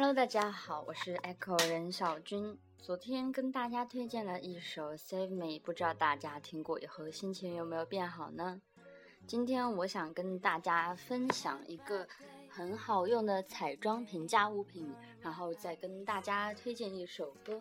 Hello，大家好，我是 Echo 任小军。昨天跟大家推荐了一首《Save Me》，不知道大家听过以后心情有没有变好呢？今天我想跟大家分享一个很好用的彩妆平价物品，然后再跟大家推荐一首歌。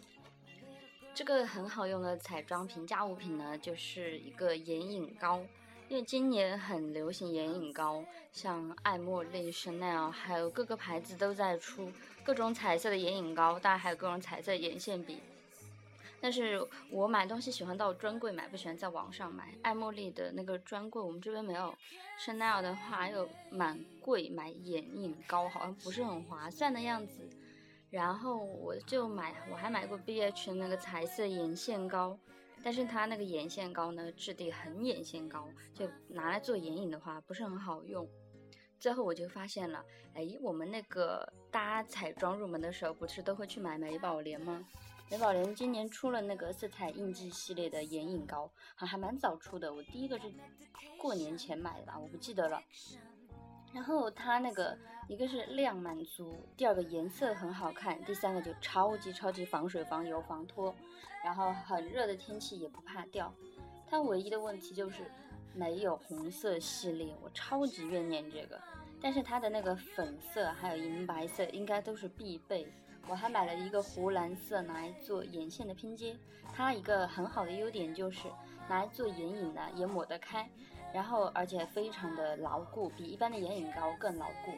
这个很好用的彩妆平价物品呢，就是一个眼影膏。因为今年很流行眼影膏，像爱茉莉、Chanel，还有各个牌子都在出各种彩色的眼影膏，当然还有各种彩色眼线笔。但是我买东西喜欢到专柜买，不喜欢在网上买。爱茉莉的那个专柜我们这边没有，Chanel 的话又蛮贵，买眼影膏好像不是很划算的样子。然后我就买，我还买过 BH 那个彩色眼线膏。但是它那个眼线膏呢，质地很眼线膏，就拿来做眼影的话不是很好用。最后我就发现了，哎，我们那个搭彩妆入门的时候，不是都会去买美宝莲吗？美宝莲今年出了那个色彩印记系列的眼影膏，还还蛮早出的。我第一个是过年前买的吧，我不记得了。然后它那个一个是量满足，第二个颜色很好看，第三个就超级超级防水、防油、防脱，然后很热的天气也不怕掉。它唯一的问题就是没有红色系列，我超级怨念这个。但是它的那个粉色还有银白色应该都是必备。我还买了一个湖蓝色拿来做眼线的拼接，它一个很好的优点就是拿来做眼影呢也抹得开。然后，而且非常的牢固，比一般的眼影膏更牢固。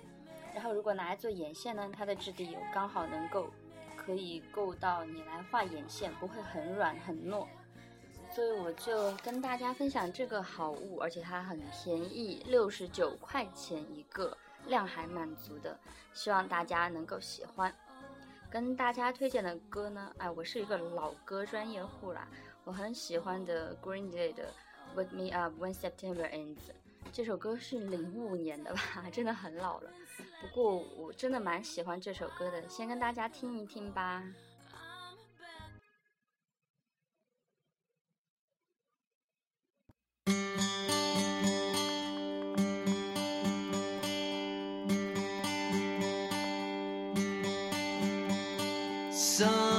然后，如果拿来做眼线呢，它的质地有刚好能够可以够到你来画眼线，不会很软很糯。所以我就跟大家分享这个好物，而且它很便宜，六十九块钱一个，量还满足的，希望大家能够喜欢。跟大家推荐的歌呢，哎，我是一个老歌专业户啦，我很喜欢的 Green Day 的。Wake me up when September ends，这首歌是零五年的吧，真的很老了。不过我真的蛮喜欢这首歌的，先跟大家听一听吧。Some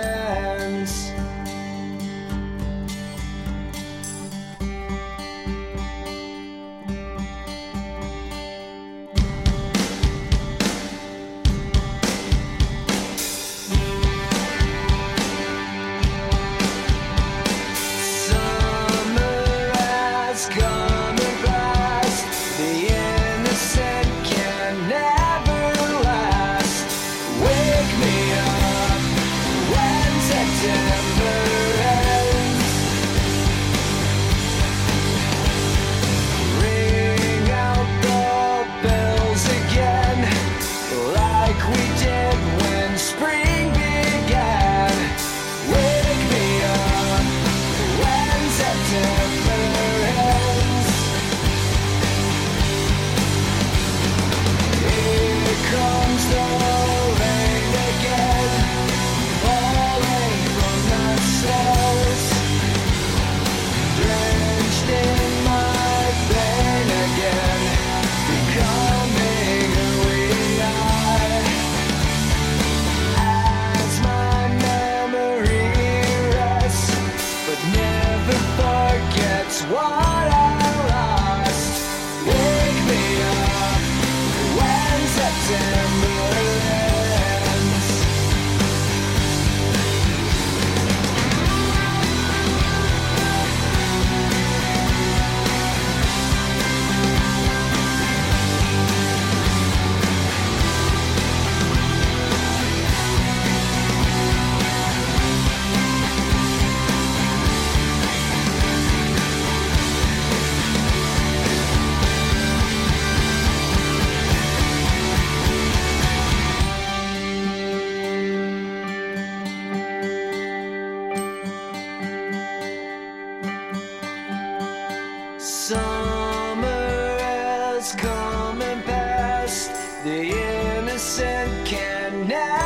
come and pass. The innocent can never.